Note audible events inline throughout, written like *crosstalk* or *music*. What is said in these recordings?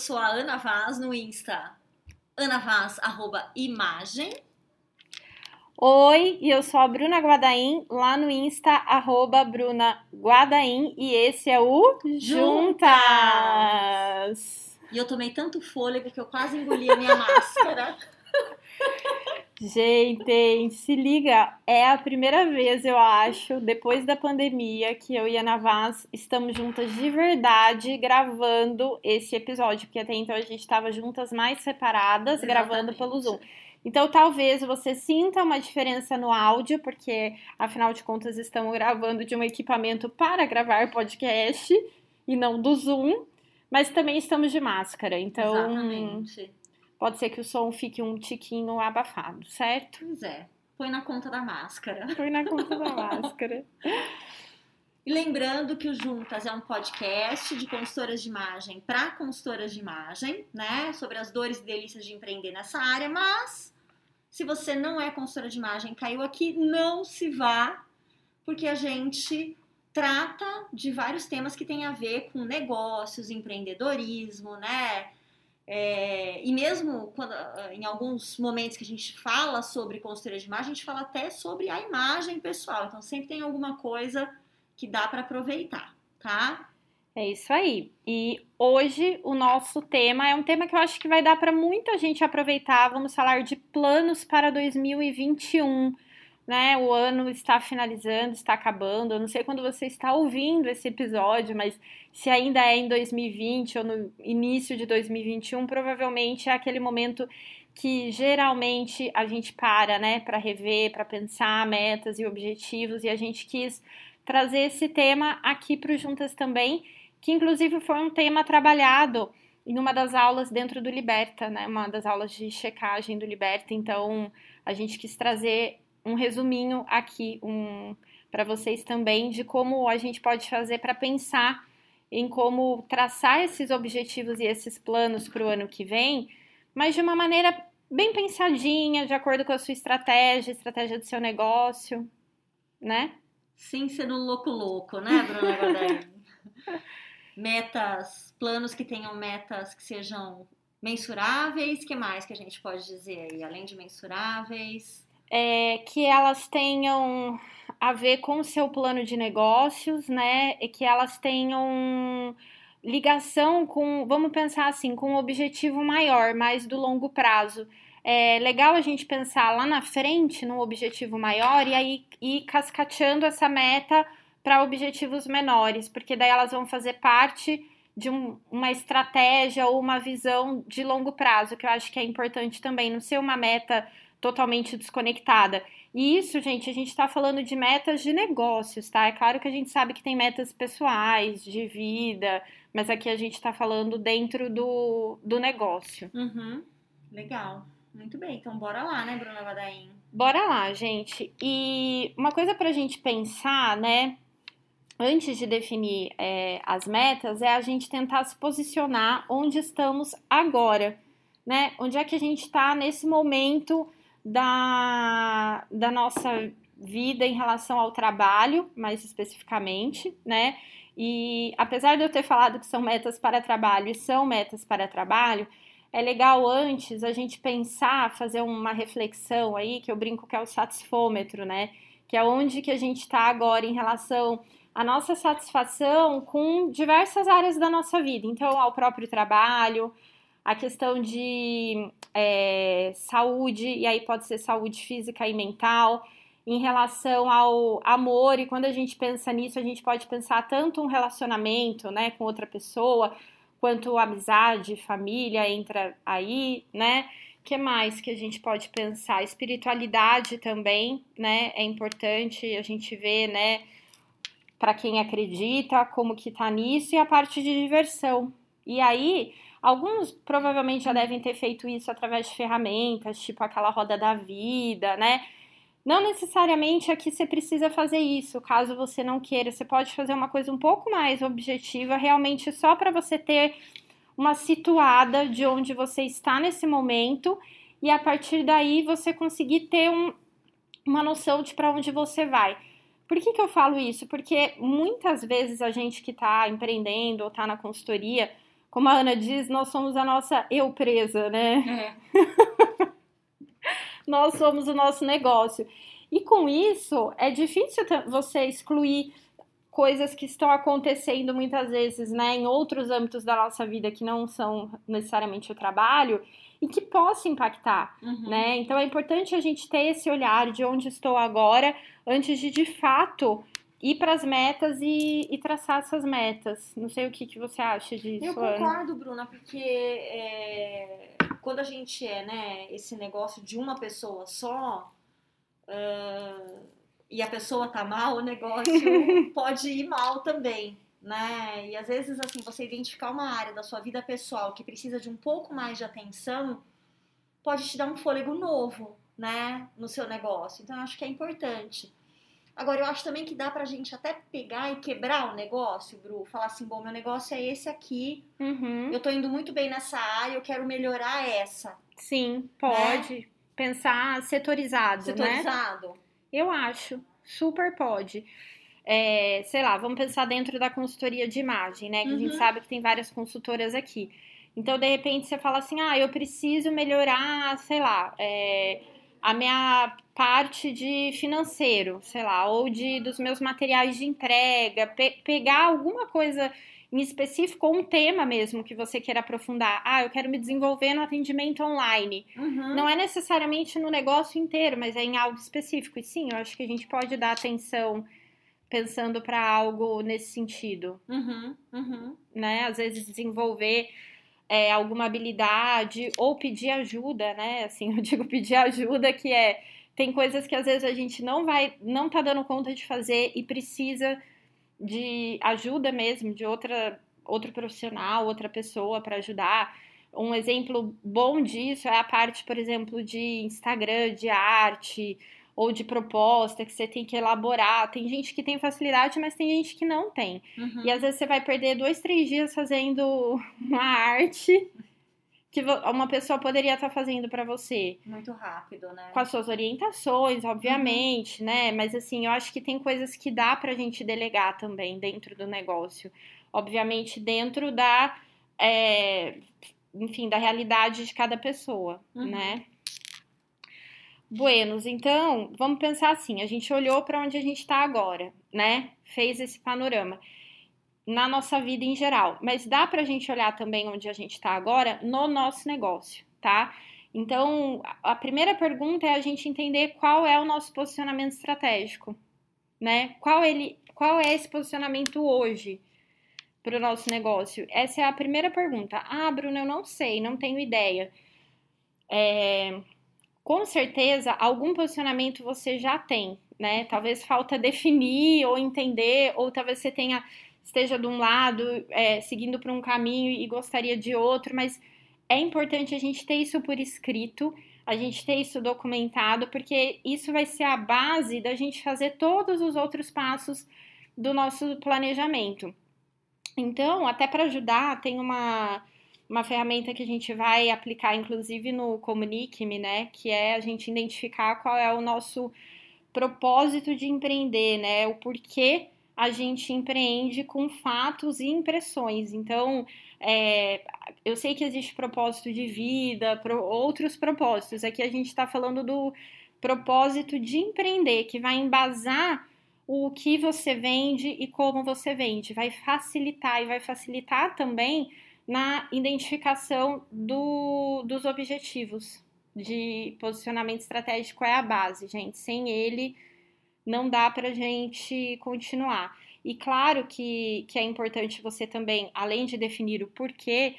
sou a Ana Vaz no Insta, anavaz, arroba imagem. Oi, e eu sou a Bruna Guadaim, lá no Insta, arroba Bruna Guadaim, e esse é o Juntas! E eu tomei tanto fôlego que eu quase engoli a minha *laughs* máscara. Gente, se liga, é a primeira vez, eu acho, depois da pandemia, que eu e a Navaz estamos juntas de verdade gravando esse episódio, porque até então a gente estava juntas mais separadas, Exatamente. gravando pelo Zoom. Então, talvez você sinta uma diferença no áudio, porque afinal de contas estamos gravando de um equipamento para gravar podcast e não do Zoom, mas também estamos de máscara, então Exatamente. Pode ser que o som fique um tiquinho abafado, certo? Pois é, põe na conta da máscara. Foi na conta da máscara. *laughs* E lembrando que o Juntas é um podcast de consultoras de imagem para consultoras de imagem, né? Sobre as dores e delícias de empreender nessa área, mas se você não é consultora de imagem, caiu aqui, não se vá, porque a gente trata de vários temas que têm a ver com negócios, empreendedorismo, né? É, e mesmo quando, ah, em alguns momentos que a gente fala sobre consultoria de imagem, a gente fala até sobre a imagem pessoal. Então sempre tem alguma coisa que dá para aproveitar, tá? É isso aí. E hoje o nosso tema é um tema que eu acho que vai dar para muita gente aproveitar. Vamos falar de planos para 2021. Né? O ano está finalizando, está acabando. Eu não sei quando você está ouvindo esse episódio, mas se ainda é em 2020 ou no início de 2021, provavelmente é aquele momento que geralmente a gente para, né, para rever, para pensar metas e objetivos, e a gente quis trazer esse tema aqui para o Juntas também, que inclusive foi um tema trabalhado em uma das aulas dentro do Liberta, né? Uma das aulas de checagem do Liberta. Então, a gente quis trazer um resuminho aqui um, para vocês também de como a gente pode fazer para pensar em como traçar esses objetivos e esses planos para o ano que vem, mas de uma maneira bem pensadinha, de acordo com a sua estratégia, estratégia do seu negócio, né? Sem ser no louco louco, né, Bruna Godain? *laughs* metas, planos que tenham metas que sejam mensuráveis, que mais que a gente pode dizer aí, além de mensuráveis? É, que elas tenham a ver com o seu plano de negócios, né? E que elas tenham ligação com, vamos pensar assim, com um objetivo maior, mais do longo prazo. É legal a gente pensar lá na frente num objetivo maior e aí ir cascateando essa meta para objetivos menores, porque daí elas vão fazer parte de um, uma estratégia ou uma visão de longo prazo, que eu acho que é importante também, não ser uma meta totalmente desconectada. E isso, gente, a gente está falando de metas de negócios, tá? É claro que a gente sabe que tem metas pessoais, de vida, mas aqui a gente está falando dentro do, do negócio. Uhum. Legal. Muito bem, então bora lá, né, Bruna Vadaim? Bora lá, gente. E uma coisa para a gente pensar, né, antes de definir é, as metas, é a gente tentar se posicionar onde estamos agora, né? Onde é que a gente está nesse momento da, da nossa vida em relação ao trabalho, mais especificamente, né? E apesar de eu ter falado que são metas para trabalho e são metas para trabalho, é legal antes a gente pensar, fazer uma reflexão aí, que eu brinco que é o satisfômetro, né? Que é onde que a gente está agora em relação à nossa satisfação com diversas áreas da nossa vida. Então, ao próprio trabalho, a questão de é, saúde, e aí pode ser saúde física e mental, em relação ao amor, e quando a gente pensa nisso, a gente pode pensar tanto um relacionamento né, com outra pessoa, quanto amizade, família entra aí, né? que mais que a gente pode pensar? Espiritualidade também, né? É importante a gente ver, né? Para quem acredita, como que tá nisso e a parte de diversão. E aí, alguns provavelmente já devem ter feito isso através de ferramentas, tipo aquela roda da vida, né? Não necessariamente aqui você precisa fazer isso, caso você não queira. Você pode fazer uma coisa um pouco mais objetiva, realmente só para você ter uma situada de onde você está nesse momento e a partir daí você conseguir ter um, uma noção de para onde você vai. Por que, que eu falo isso? Porque muitas vezes a gente que está empreendendo ou está na consultoria, como a Ana diz, nós somos a nossa eu presa, né? É. *laughs* nós somos o nosso negócio. E com isso, é difícil você excluir coisas que estão acontecendo muitas vezes, né, em outros âmbitos da nossa vida que não são necessariamente o trabalho e que possa impactar, Uhum. né? Então é importante a gente ter esse olhar de onde estou agora antes de de fato ir para as metas e, e traçar essas metas. Não sei o que, que você acha disso. Eu Ana. concordo, Bruna, porque é, quando a gente é, né, esse negócio de uma pessoa só, ah, e a pessoa tá mal, o negócio *laughs* pode ir mal também, né? E às vezes, assim, você identificar uma área da sua vida pessoal que precisa de um pouco mais de atenção, pode te dar um fôlego novo, né, no seu negócio. Então, eu acho que é importante. Agora, eu acho também que dá pra gente até pegar e quebrar o negócio, Bru. Falar assim, bom, meu negócio é esse aqui, Uhum. eu tô indo muito bem nessa área, eu quero melhorar essa. Sim, pode. Pensar setorizado, né? Setorizado. Eu acho, super pode. É, sei lá, vamos pensar dentro da consultoria de imagem, né? Que a gente Uhum. sabe que tem várias consultoras aqui. Então, de repente, você fala assim: ah, eu preciso melhorar, sei lá, é, a minha parte de financeiro, sei lá, ou de dos meus materiais de entrega, pe- pegar alguma coisa em específico, ou um tema mesmo que você queira aprofundar. Ah, eu quero me desenvolver no atendimento online. Uhum. Não é necessariamente no negócio inteiro, mas é em algo específico. E sim, eu acho que a gente pode dar atenção pensando para algo nesse sentido, Uhum, uhum. né? Às vezes desenvolver é, alguma habilidade ou pedir ajuda, né? Assim, *laughs* eu digo pedir ajuda que é tem coisas que às vezes a gente não vai, não tá dando conta de fazer e precisa de ajuda mesmo de outra outro profissional, outra pessoa para ajudar. Um exemplo bom disso é a parte, por exemplo, de Instagram, de arte ou de proposta que você tem que elaborar. Tem gente que tem facilidade, mas tem gente que não tem. uhum. E às vezes você vai perder dois, três dias fazendo *laughs* uma arte que uma pessoa poderia estar fazendo para você. Muito rápido, né? Com as suas orientações, obviamente, né? Mas assim, eu acho que tem coisas que dá pra gente delegar também dentro do negócio. Obviamente, dentro da. é, enfim, da realidade de cada pessoa, Uhum. né? Buenos, então, vamos pensar assim: a gente olhou para onde a gente está agora, né? Fez esse panorama na nossa vida em geral, mas dá pra gente olhar também onde a gente está agora no nosso negócio, tá? Então, a a primeira pergunta é a gente entender qual é o nosso posicionamento estratégico, né? Qual ele, qual é esse posicionamento hoje para o nosso negócio? Essa é a primeira pergunta. Ah, Bruno, eu não sei, não tenho ideia. É, com certeza, algum posicionamento você já tem, né? Talvez falta definir ou entender, ou talvez você tenha esteja de um lado, é, seguindo por um caminho e gostaria de outro, mas é importante a gente ter isso por escrito, a gente ter isso documentado, porque isso vai ser a base da gente fazer todos os outros passos do nosso planejamento. Então, até para ajudar, tem uma, uma ferramenta que a gente vai aplicar, inclusive no Comunique-me, né? Que é a gente identificar qual é o nosso propósito de empreender, né? O porquê a gente empreende com fatos e impressões. Então, é, eu sei que existe propósito de vida, pro, outros propósitos. Aqui a gente está falando do propósito de empreender, que vai embasar o que você vende e como você vende. Vai facilitar e vai facilitar também na identificação do, dos objetivos de posicionamento estratégico é a base, gente. Sem ele, não dá para gente continuar. E claro que, que é importante você também, além de definir o porquê,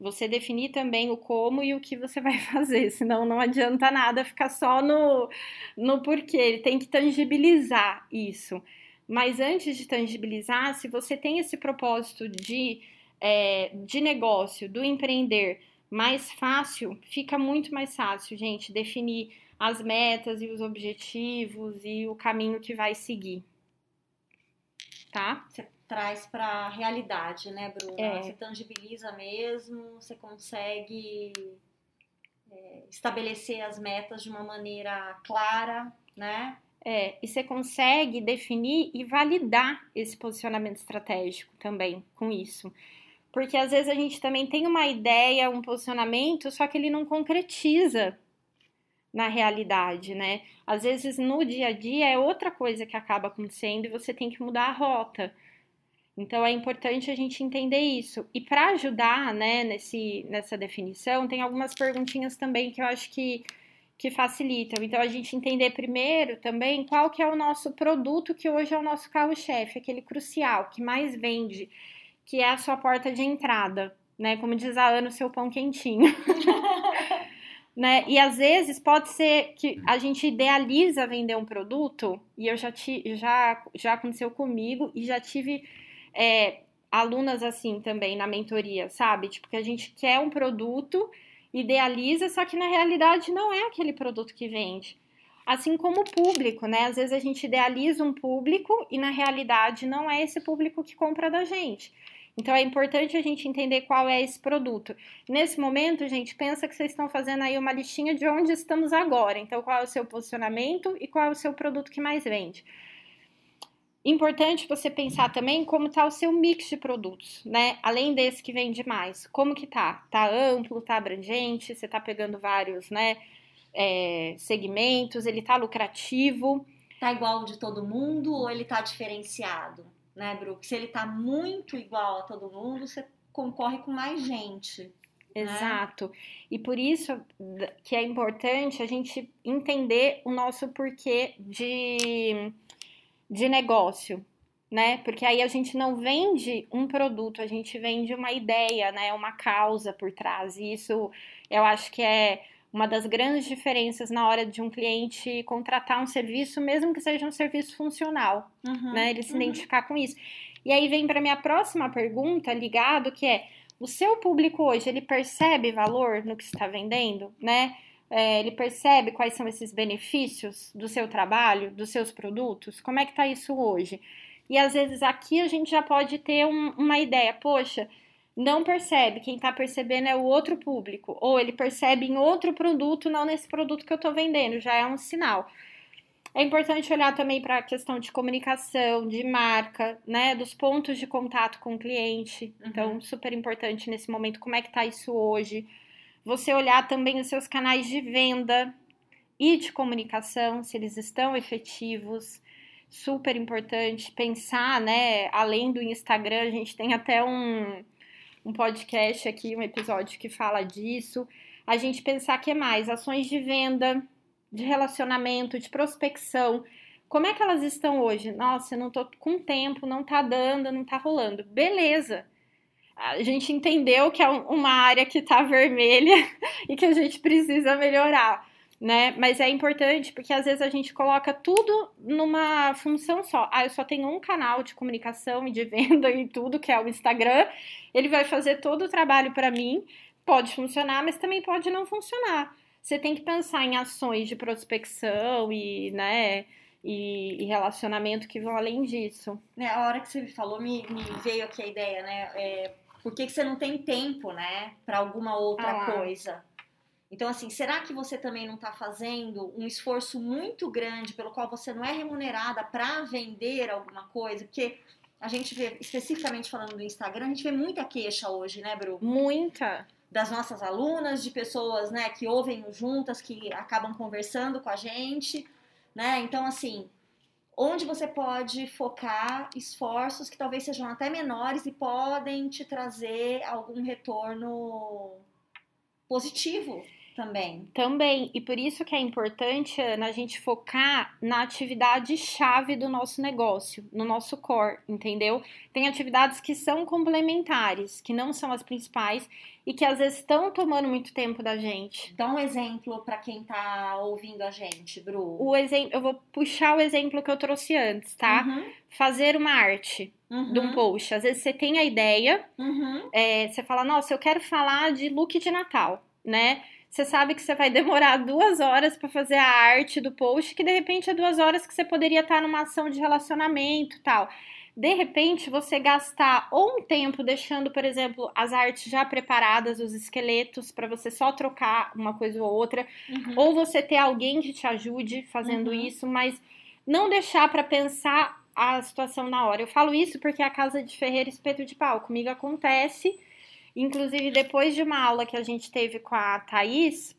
você definir também o como e o que você vai *laughs* fazer, senão não adianta nada ficar só no, no porquê, ele tem que tangibilizar isso. Mas antes de tangibilizar, se você tem esse propósito de, é, de negócio, do empreender mais fácil, fica muito mais fácil, gente, definir as metas e os objetivos e o caminho que vai seguir. Tá? Você traz para a realidade, né, Bruna? É. Você tangibiliza mesmo, você consegue é, estabelecer as metas de uma maneira clara, né? É, e você consegue definir e validar esse posicionamento estratégico também com isso. Porque às vezes a gente também tem uma ideia, um posicionamento, só que ele não concretiza na realidade, né? Às vezes no dia a dia é outra coisa que acaba acontecendo e você tem que mudar a rota. Então é importante a gente entender isso. E para ajudar, né, nesse, nessa definição, tem algumas perguntinhas também que eu acho que, que facilitam. Então a gente entender primeiro também qual que é o nosso produto que hoje é o nosso carro-chefe, aquele crucial, que mais vende, que é a sua porta de entrada, né? Como diz a Ana, o seu pão quentinho. *laughs* né? E às vezes pode ser que a gente idealiza vender um produto, e eu já, ti, já, já aconteceu comigo, e já tive é, alunas assim também na mentoria, sabe? Tipo, que a gente quer um produto, idealiza, só que na realidade não é aquele produto que vende. Assim como o público, né? Às vezes a gente idealiza um público e na realidade não é esse público que compra da gente. Então é importante a gente entender qual é esse produto. Nesse momento, gente, pensa que vocês estão fazendo aí uma listinha de onde estamos agora. Então, qual é o seu posicionamento e qual é o seu produto que mais vende. Importante você pensar também como está o seu mix de produtos, né? Além desse que vende mais, como que tá? Tá amplo, tá abrangente, você tá pegando vários, né? É, segmentos, ele tá lucrativo. Tá igual de todo mundo ou ele tá diferenciado, né? Se ele tá muito igual a todo mundo, você concorre com mais gente. Né? Exato. Né? E por isso que é importante a gente entender o nosso porquê de de negócio, né? Porque aí a gente não vende um produto, a gente vende uma ideia, né? Uma causa por trás. E isso eu acho que é uma das grandes diferenças na hora de um cliente contratar um serviço, mesmo que seja um serviço funcional, uhum, né? Ele se uhum. identificar com isso. E aí vem para minha próxima pergunta ligado, que é o seu público hoje, ele percebe valor no que está vendendo, né? É, ele percebe quais são esses benefícios do seu trabalho, dos seus produtos? Como é que está isso hoje? E às vezes aqui a gente já pode ter um, uma ideia, poxa, não percebe, quem está percebendo é o outro público, ou ele percebe em outro produto, não nesse produto que eu estou vendendo, já é um sinal. É importante olhar também para a questão de comunicação, de marca, né, dos pontos de contato com o cliente. Então, uhum. super importante nesse momento, como é que está isso hoje? Você olhar também os seus canais de venda e de comunicação, se eles estão efetivos. Super importante pensar, né? Além do Instagram, a gente tem até um, um podcast aqui, um episódio que fala disso. A gente pensar que é mais ações de venda, de relacionamento, de prospecção. Como é que elas estão hoje? Nossa, eu não tô com tempo, não tá dando, não tá rolando. Beleza a gente entendeu que é uma área que está *laughs* vermelha e que a gente precisa melhorar, né? Mas é importante porque às vezes a gente coloca tudo numa função só. Ah, eu só tenho um canal de comunicação e de venda e tudo, que é o Instagram. Ele vai fazer todo o trabalho para mim. Pode funcionar, mas também pode não funcionar. Você tem que pensar em ações de prospecção e, né, e, relacionamento que vão além disso. É, a hora que você falou, me, me veio aqui a ideia, né? É, por que, que você não tem tempo, né, para alguma outra ah. coisa? Então, assim, será que você também não está fazendo um esforço muito grande pelo qual você não é remunerada para vender alguma coisa? Porque a gente vê, especificamente falando do Instagram, a gente vê muita queixa hoje, né, Bru? Muita. Das nossas alunas, de pessoas, né, que ouvem juntas, que acabam conversando com a gente, né? Então, assim, onde você pode focar esforços que talvez sejam até menores e podem te trazer algum retorno positivo também. Também, e por isso que é importante, Ana, a gente focar na atividade chave do nosso negócio, no nosso core, entendeu? Tem atividades que são complementares, que não são as principais e que às vezes estão tomando muito tempo da gente. Dá um exemplo para quem tá ouvindo a gente, Bru. O exemplo, eu vou puxar o exemplo que eu trouxe antes, tá? Uhum. Fazer uma arte. Uhum. de um post. Às vezes você tem a ideia, uhum. é, você fala, nossa, eu quero falar de look de Natal, né? Você sabe que você vai demorar duas horas para fazer a arte do post, que de repente é duas horas que você poderia estar numa ação de relacionamento tal. De repente, você gastar ou um tempo deixando, por exemplo, as artes já preparadas, os esqueletos, para você só trocar uma coisa ou outra, uhum. ou você ter alguém que te ajude fazendo uhum. isso, mas não deixar para pensar a situação na hora. Eu falo isso porque a casa de Ferreira espeto de pau comigo acontece Inclusive, depois de uma aula que a gente teve com a Thaís,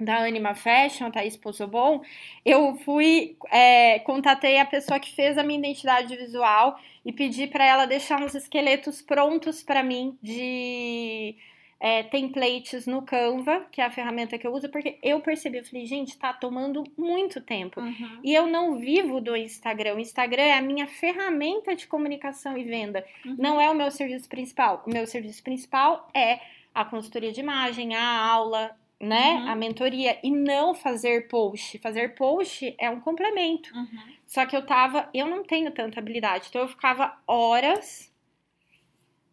da Anima Fashion, Thaís Pozzobon, eu fui, é, contatei a pessoa que fez a minha identidade visual e pedi para ela deixar uns esqueletos prontos para mim de é, templates no Canva, que é a ferramenta que eu uso, porque eu percebi, eu falei, gente, tá tomando muito tempo. Uhum. E eu não vivo do Instagram. O Instagram é a minha ferramenta de comunicação e venda. Uhum. Não é o meu serviço principal. O meu serviço principal é a consultoria de imagem, a aula, né? Uhum. A mentoria. E não fazer post. Fazer post é um complemento. Uhum. Só que eu tava, eu não tenho tanta habilidade, então eu ficava horas.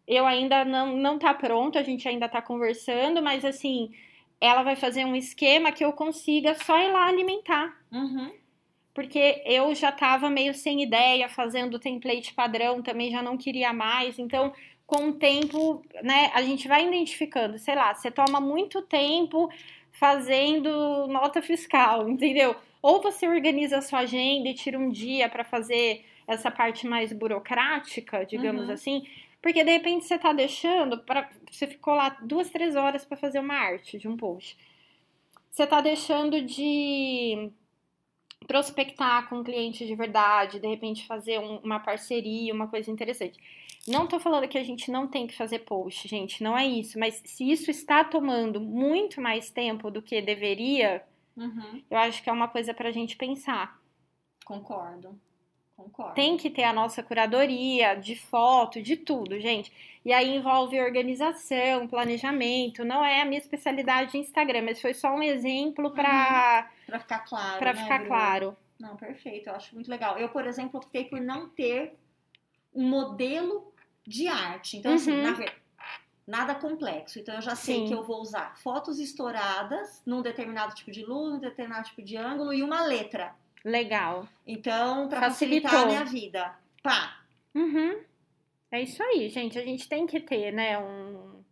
Eu ainda não, não tá pronto, a gente ainda tá conversando, mas assim, ela vai fazer um esquema que eu consiga só ir lá alimentar. Uhum. Porque eu já tava meio sem ideia, fazendo template padrão, também já não queria mais. Então, com o tempo, né, a gente vai identificando, sei lá, você toma muito tempo fazendo nota fiscal, *laughs* entendeu? Ou você organiza a sua agenda e tira um dia para fazer essa parte mais burocrática, digamos Uhum. assim, porque de repente você tá deixando para você ficou lá duas, três horas para fazer uma arte de um post. Você tá deixando de prospectar com clientes de verdade, de repente fazer um- uma parceria, uma coisa interessante. Não tô falando que a gente não tem que fazer post, gente, não é isso, mas se isso está tomando muito mais tempo do que deveria, Uhum. eu acho que é uma coisa pra gente pensar. Concordo. Concordo. Tem que ter a nossa curadoria de foto, de tudo, gente. E aí envolve organização, planejamento. Não é a minha especialidade de Instagram, mas foi só um exemplo pra, Pra ficar claro. pra né, ficar Bruno? claro. Não, perfeito. Eu acho muito legal. Eu, por exemplo, optei por não ter um modelo de arte. Então, assim, Uhum. na ver- nada complexo. Então, eu já sei Sim. que eu vou usar fotos estouradas num determinado tipo de luz, num determinado tipo de ângulo e uma letra. Legal. Então, Facilitou. facilitar a minha vida. Pá. Uhum. É isso aí, gente. A gente tem que ter, né, um,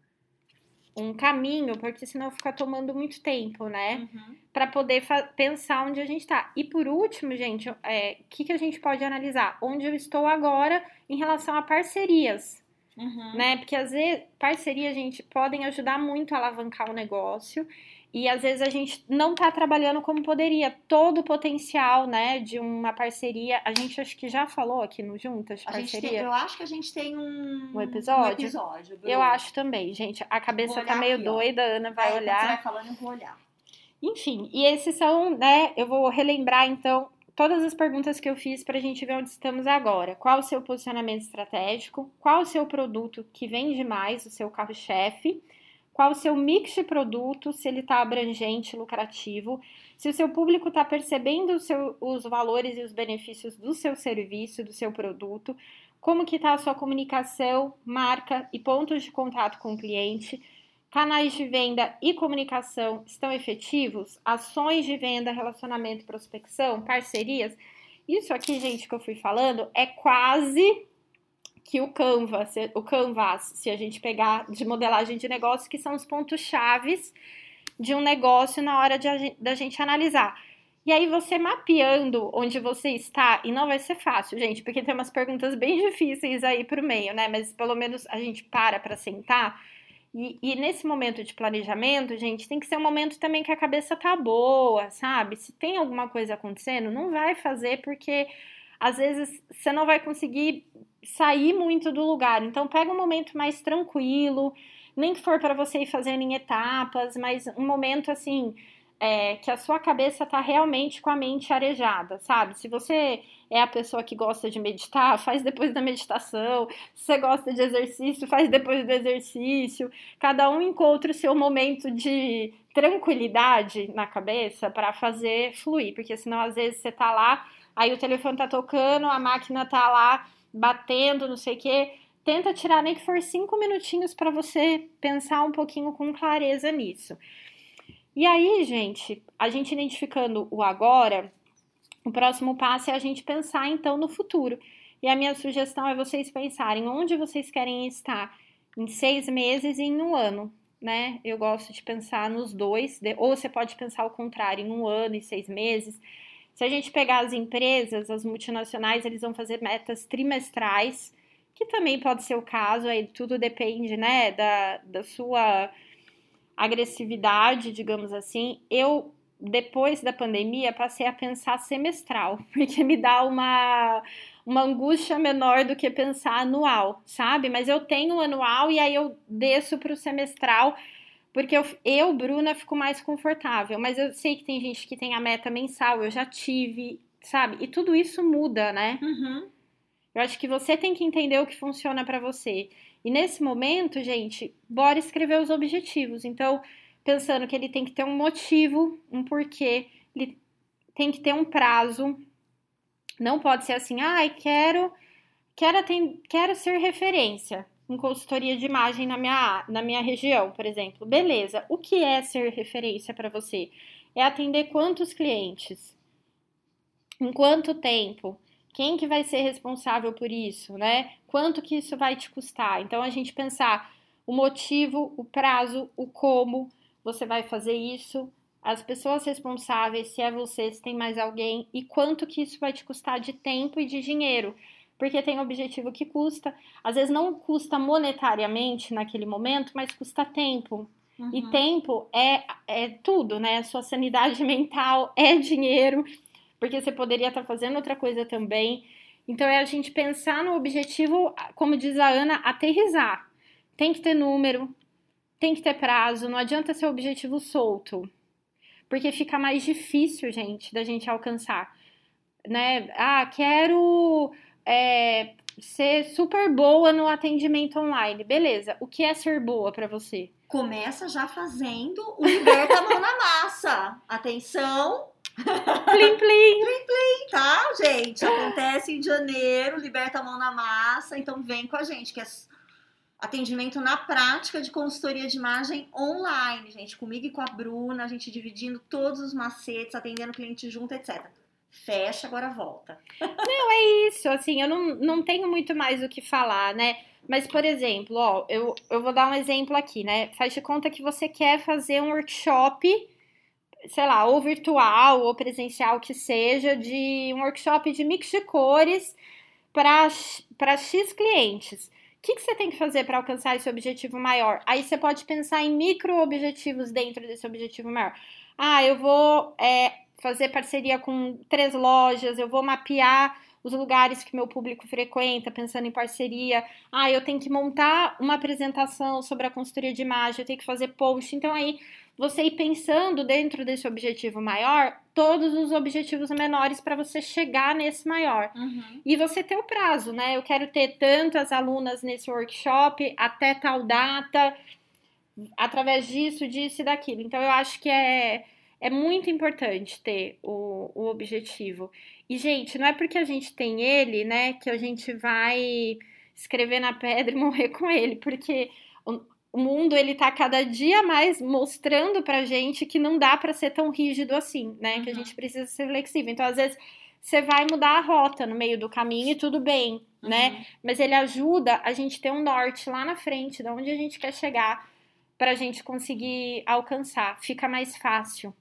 um caminho, porque senão fica tomando muito tempo, né? Uhum. Pra poder pensar onde a gente tá. E por último, gente, o que, que a gente pode analisar? Onde eu estou agora em relação a parcerias, Uhum. né? Porque às vezes parcerias, gente, podem ajudar muito a alavancar o negócio. E às vezes a gente não tá trabalhando como poderia. Todo o potencial, né, de uma parceria. A gente acho que já falou aqui no Juntas de A parceria. tem, eu acho que a gente tem um, Um episódio? um episódio. Eu acho também, gente. A cabeça tá meio aqui, doida, a Ana vai Aí, quando olhar. Você vai falando, eu vou olhar. Enfim, e esses são, né? Eu vou relembrar então todas as perguntas que eu fiz para a gente ver onde estamos agora. Qual o seu posicionamento estratégico? Qual o seu produto que vende mais, o seu carro-chefe? Qual o seu mix de produto, se ele está abrangente, lucrativo? Se o seu público está percebendo seu- os valores e os benefícios do seu serviço, do seu produto? Como que está a sua comunicação, marca e pontos de contato com o cliente? Canais de venda e comunicação estão efetivos? Ações de venda, relacionamento, prospecção, parcerias? Isso aqui, gente, que eu fui falando é quase que o Canva, se- o Canvas, se a gente pegar de modelagem de negócio, que são os pontos chaves de um negócio na hora de da gente analisar. E aí você mapeando onde você está, e não vai ser fácil, gente, porque tem umas perguntas bem difíceis aí pro meio, né? Mas pelo menos a gente para para sentar e, e nesse momento de planejamento, gente, tem que ser um momento também que a cabeça tá boa, sabe? Se tem alguma coisa acontecendo, não vai fazer porque às vezes você não vai conseguir sair muito do lugar. Então pega um momento mais tranquilo, nem que for para você ir fazendo em etapas, mas um momento assim é, que a sua cabeça tá realmente com a mente arejada, sabe? Se você é a pessoa que gosta de meditar, faz depois da meditação. Se você gosta de exercício, faz depois do exercício. Cada um encontra o seu momento de tranquilidade na cabeça para fazer fluir, porque senão às vezes você tá lá, aí o telefone tá tocando, a máquina tá lá batendo, não sei o quê. Tenta tirar nem que for cinco minutinhos para você pensar um pouquinho com clareza nisso. E aí, gente, a gente identificando o agora, o próximo passo é a gente pensar então no futuro. E a minha sugestão é vocês pensarem onde vocês querem estar em seis meses e em um ano, né? Eu gosto de pensar nos dois, ou você pode pensar o contrário, em um ano e seis meses. Se a gente pegar as empresas, as multinacionais, eles vão fazer metas trimestrais que também pode ser o caso, aí tudo depende, né, da, da sua agressividade, digamos assim. Eu, depois da pandemia, passei a pensar semestral, *laughs* porque me dá uma, uma angústia menor do que pensar anual, sabe? Mas eu tenho anual e aí eu desço para o semestral porque eu, eu, Bruna, fico mais confortável. Mas eu sei que tem gente que tem a meta mensal, eu já tive, sabe? E tudo isso muda, né? Uhum. Eu acho que você tem que entender o que funciona para você. E nesse momento, gente, bora escrever os objetivos. Então, pensando que ele tem que ter um motivo, um porquê, ele tem que ter um prazo. Não pode ser assim, ai, ah, quero, quero, quero ser referência em consultoria de imagem na minha, na minha região, por exemplo. Beleza, o que é ser referência para você? É atender quantos clientes? Em quanto tempo? Quem que vai ser responsável por isso, né? Quanto que isso vai te custar? Então a gente pensar o motivo, o prazo, o como você vai fazer isso, as pessoas responsáveis, se é você, se tem mais alguém e quanto que isso vai te custar de tempo e de dinheiro porque tem objetivo que custa, às vezes não custa monetariamente naquele momento, mas custa tempo. Uhum. E tempo é, é tudo, né? Sua sanidade *laughs* mental é dinheiro, porque você poderia estar fazendo outra coisa também. Então é a gente pensar no objetivo, como diz a Ana, aterrizar. Tem que ter número, tem que ter prazo, não adianta ser objetivo solto. Porque fica mais difícil, gente, da gente alcançar. Né? Ah, quero é, ser super boa no atendimento online. Beleza. O que é ser boa para você? Começa já fazendo o liberta a mão na massa. Atenção. Plim, plim. *laughs* plim, plim, tá, gente? Acontece em janeiro, liberta a mão na massa. Então vem com a gente, que é atendimento na prática de consultoria de imagem online, gente. Comigo e com a Bruna, a gente dividindo todos os macetes, atendendo cliente junto, etc fecha, agora volta. *laughs* Não, é isso, assim, eu não, não tenho muito mais o que falar, né? Mas, por exemplo, ó, eu, eu vou dar um exemplo aqui, né? Faz de conta que você quer fazer um workshop, sei lá, ou virtual ou presencial que seja, de um workshop de mix de cores para X clientes. O que, que você tem que fazer para alcançar esse objetivo maior? Aí você pode pensar em micro objetivos dentro desse objetivo maior. Ah, eu vou é, fazer parceria com três lojas, eu vou mapear os lugares que meu público frequenta, pensando em parceria. Ah, eu tenho que montar uma apresentação sobre a consultoria de imagem, eu tenho que fazer post. Então aí você ir pensando dentro desse objetivo maior, todos os objetivos menores para você chegar nesse maior. Uhum. E você ter o prazo, né? Eu quero ter tantas alunas nesse workshop até tal data, através disso, disso e daquilo. Então eu acho que é é muito importante ter o, o objetivo. E, gente, não é porque a gente tem ele, né, que a gente vai escrever na pedra e *laughs* morrer com ele, porque o, o mundo ele tá cada dia mais mostrando pra gente que não dá para ser tão rígido assim, né? Uhum. Que a gente precisa ser flexível. Então, às vezes, você vai mudar a rota no meio do caminho e tudo bem, né? uhum. né? Mas ele ajuda a gente ter um norte lá na frente, de onde a gente quer chegar, pra gente conseguir alcançar. Fica mais fácil.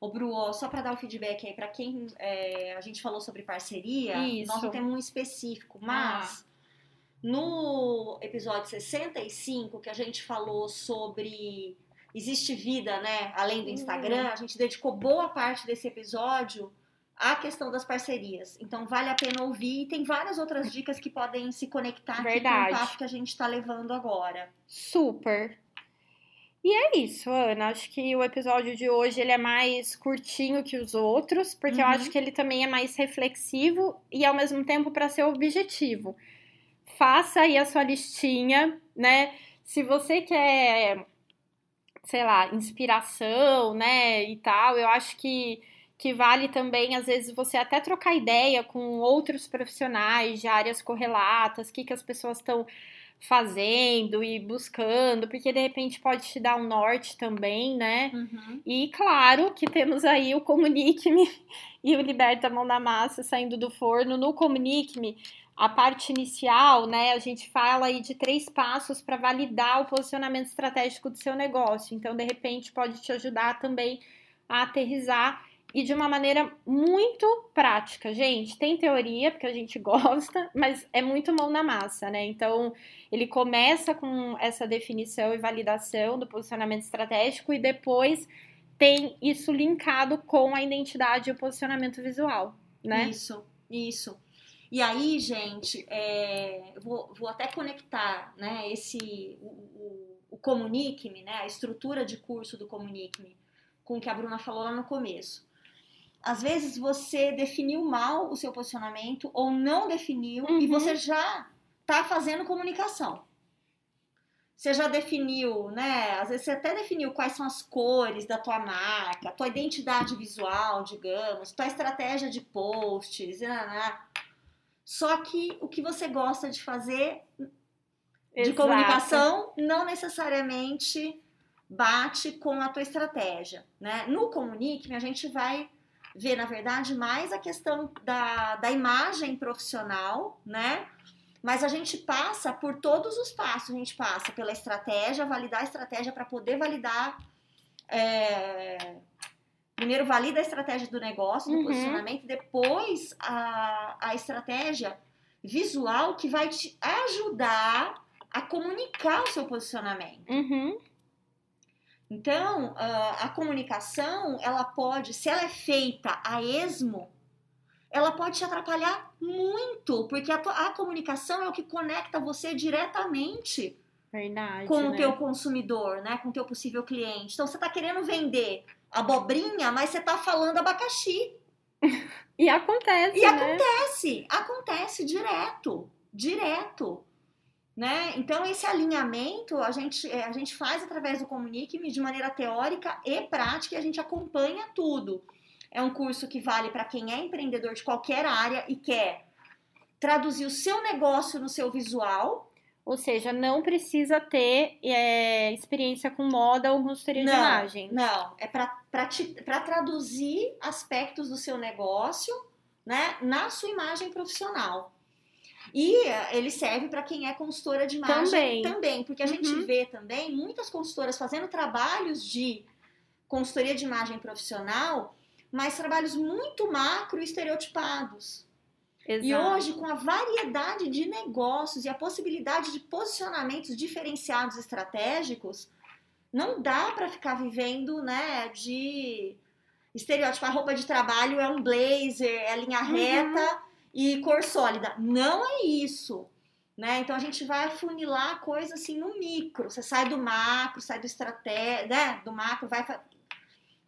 Ô, Bru, só para dar o feedback aí para quem é, a gente falou sobre parceria, Isso. nós não temos um específico, mas ah. no episódio 65, que a gente falou sobre existe vida, né, além do Instagram, a gente dedicou boa parte desse episódio à questão das parcerias. Então vale a pena ouvir e tem várias outras dicas que podem se conectar Verdade. aqui com o papo que a gente está levando agora. Super. E é isso, Ana. Acho que o episódio de hoje ele é mais curtinho que os outros, porque uhum. eu acho que ele também é mais reflexivo e ao mesmo tempo para ser objetivo. Faça aí a sua listinha, né? Se você quer, sei lá, inspiração, né, e tal, eu acho que que vale também, às vezes, você até trocar ideia com outros profissionais de áreas correlatas, o que, que as pessoas estão fazendo e buscando, porque de repente pode te dar um norte também, né? Uhum. E claro que temos aí o Comunique-me *laughs* e o Liberta a Mão da Massa saindo do forno. No Comunique-me, a parte inicial, né, a gente fala aí de três passos para validar o posicionamento estratégico do seu negócio. Então, de repente, pode te ajudar também a aterrizar e de uma maneira muito prática. Gente, tem teoria, porque a gente *laughs* gosta, mas é muito mão na massa, né? Então, ele começa com essa definição e validação do posicionamento estratégico e depois tem isso linkado com a identidade e o posicionamento visual, né? Isso, isso. E aí, gente, é, vou, vou até conectar, né, esse, o, o, o Comunique-me, né, a estrutura de curso do Comunique-me, com o que a Bruna falou lá no começo às vezes você definiu mal o seu posicionamento ou não definiu uhum. e você já está fazendo comunicação. Você já definiu, né? Às vezes você até definiu quais são as cores da tua marca, tua identidade visual, digamos, tua estratégia de posts, né, né? Só que o que você gosta de fazer Exato. de comunicação não necessariamente bate com a tua estratégia, né? No Comunique, a gente vai ver, na verdade, mais a questão da, da imagem profissional, né? Mas a gente passa por todos os passos. A gente passa pela estratégia, validar a estratégia para poder validar. É... Primeiro, valida a estratégia do negócio, do uhum. posicionamento, depois a, a estratégia visual que vai te ajudar a comunicar o seu posicionamento. Uhum. Então, a comunicação, ela pode, se ela é feita a esmo, ela pode te atrapalhar muito, porque a, a comunicação é o que conecta você diretamente Verdade, com né? o teu consumidor, né? Com o teu possível cliente. Então, você está querendo vender abobrinha, mas você está falando abacaxi. *laughs* e acontece, E né? acontece, acontece direto, direto. Né? Então, esse alinhamento a gente, é, a gente faz através do Comunique-me de maneira teórica e prática e a gente acompanha tudo. É um curso que vale para quem é empreendedor de qualquer área e quer traduzir o seu negócio no seu visual. Ou seja, não precisa ter é, experiência com moda ou consultoria não, de imagem. Não, é para traduzir aspectos do seu negócio né, na sua imagem profissional. E eh, ele serve para quem é consultora de imagem também, também porque a uhum. gente vê também muitas consultoras fazendo trabalhos de consultoria de imagem profissional, mas trabalhos muito macro e estereotipados. Exato. E hoje, com a variedade de negócios e a possibilidade de posicionamentos diferenciados estratégicos, não dá para ficar vivendo, né, de estereótipo. A roupa de trabalho é um blazer, é linha uhum. E cor sólida. Não é isso. Né? Então a gente vai afunilar a coisa assim no micro. Você sai do macro, sai do estratégia, né? do macro, vai para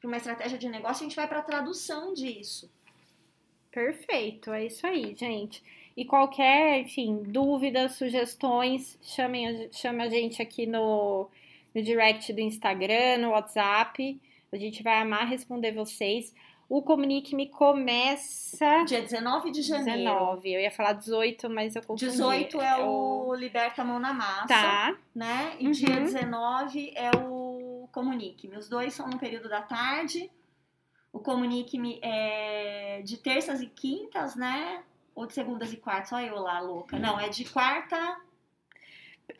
uma estratégia de negócio, a gente vai para a tradução disso. Perfeito, é isso aí, gente. E qualquer, enfim, dúvidas, sugestões, chamem, chame a gente aqui no, no direct do Instagram, no WhatsApp. A gente vai amar responder vocês. O Comunique-me começa. Dia 19 de janeiro. 19. Eu ia falar 18, mas eu confundi. 18 é, o Liberta a Mão na Massa. Tá. Né? E uhum. dia 19 é o Comunique-me. Os dois são no período da tarde. O Comunique-me é de terças e quintas, né? Ou de segundas e quartas? Olha eu lá, louca. Não, é de quarta.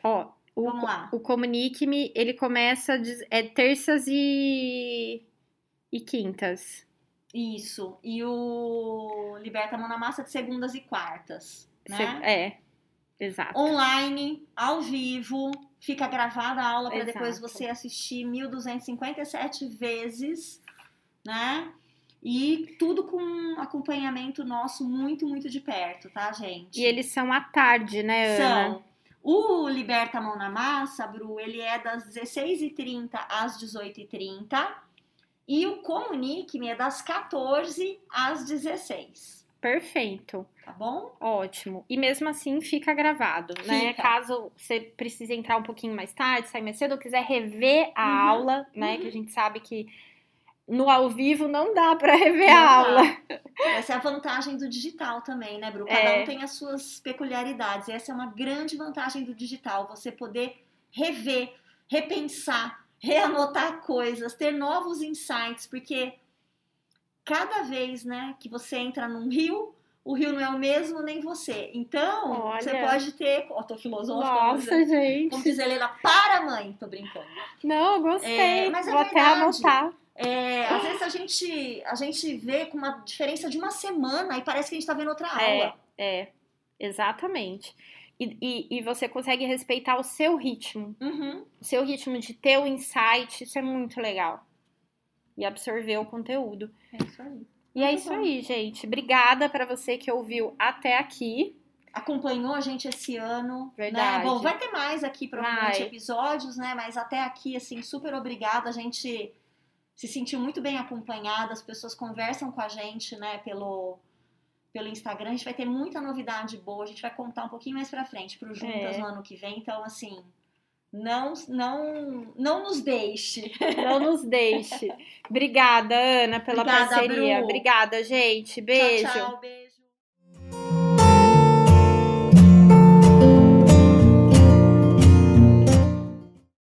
Ó, o, Vamos lá. O Comunique-me, ele começa. De, é terças e. e quintas. Isso. E o Liberta a Mão na Massa de segundas e quartas. Né? É, exato. Online, ao vivo, fica gravada a aula para depois você assistir 1257 vezes, né? E tudo com acompanhamento nosso muito, muito de perto, tá, gente? E eles são à tarde, né, Ana? São. O Liberta a Mão na Massa, Bru, ele é das 16h30 às 18h30 e o Comunique-me é das 14 às 16. Perfeito. Tá bom? Ótimo. E mesmo assim fica gravado, né? fica. né? Caso você precise entrar um pouquinho mais tarde, sair mais cedo, ou quiser rever a uhum. aula, né? Uhum. Que a gente sabe que no ao vivo não dá para rever não a aula. Essa é a vantagem do digital também, né, Bru? Cada é. um tem as suas peculiaridades. Essa é uma grande vantagem do digital, você poder rever, repensar, reanotar coisas, ter novos insights, porque cada vez, né, que você entra num rio, o rio não é o mesmo nem você. Então, Olha. você pode ter. Ó, oh, tô filosófica. Nossa, gente. Como diz Helena, para, mãe. Tô brincando. Não, gostei. É, mas é Vou é até anotar. É, às vezes a gente, a gente vê com uma diferença de uma semana e parece que a gente tá vendo outra aula. É, é exatamente. E, e, e, você consegue respeitar o seu ritmo. Uhum. O seu ritmo de ter o insight, isso é muito legal. E absorver o conteúdo. É isso aí. E é isso bom. aí, gente. Obrigada para você que ouviu até aqui. Acompanhou a gente esse ano. Verdade. Né? Bom, vai ter mais aqui, provavelmente, vai. episódios, né? Mas até aqui, assim, super obrigada. A gente se sentiu muito bem acompanhada, as pessoas conversam com a gente, né, pelo, pelo Instagram. A gente vai ter muita novidade boa, a gente vai contar um pouquinho mais pra frente pro Juntas é. no ano que vem. Então, assim, não, não, não nos deixe. Não nos deixe. *laughs* Obrigada, Ana, pela Obrigada, parceria. Bru. Obrigada, gente. Beijo. Tchau, tchau, beijo.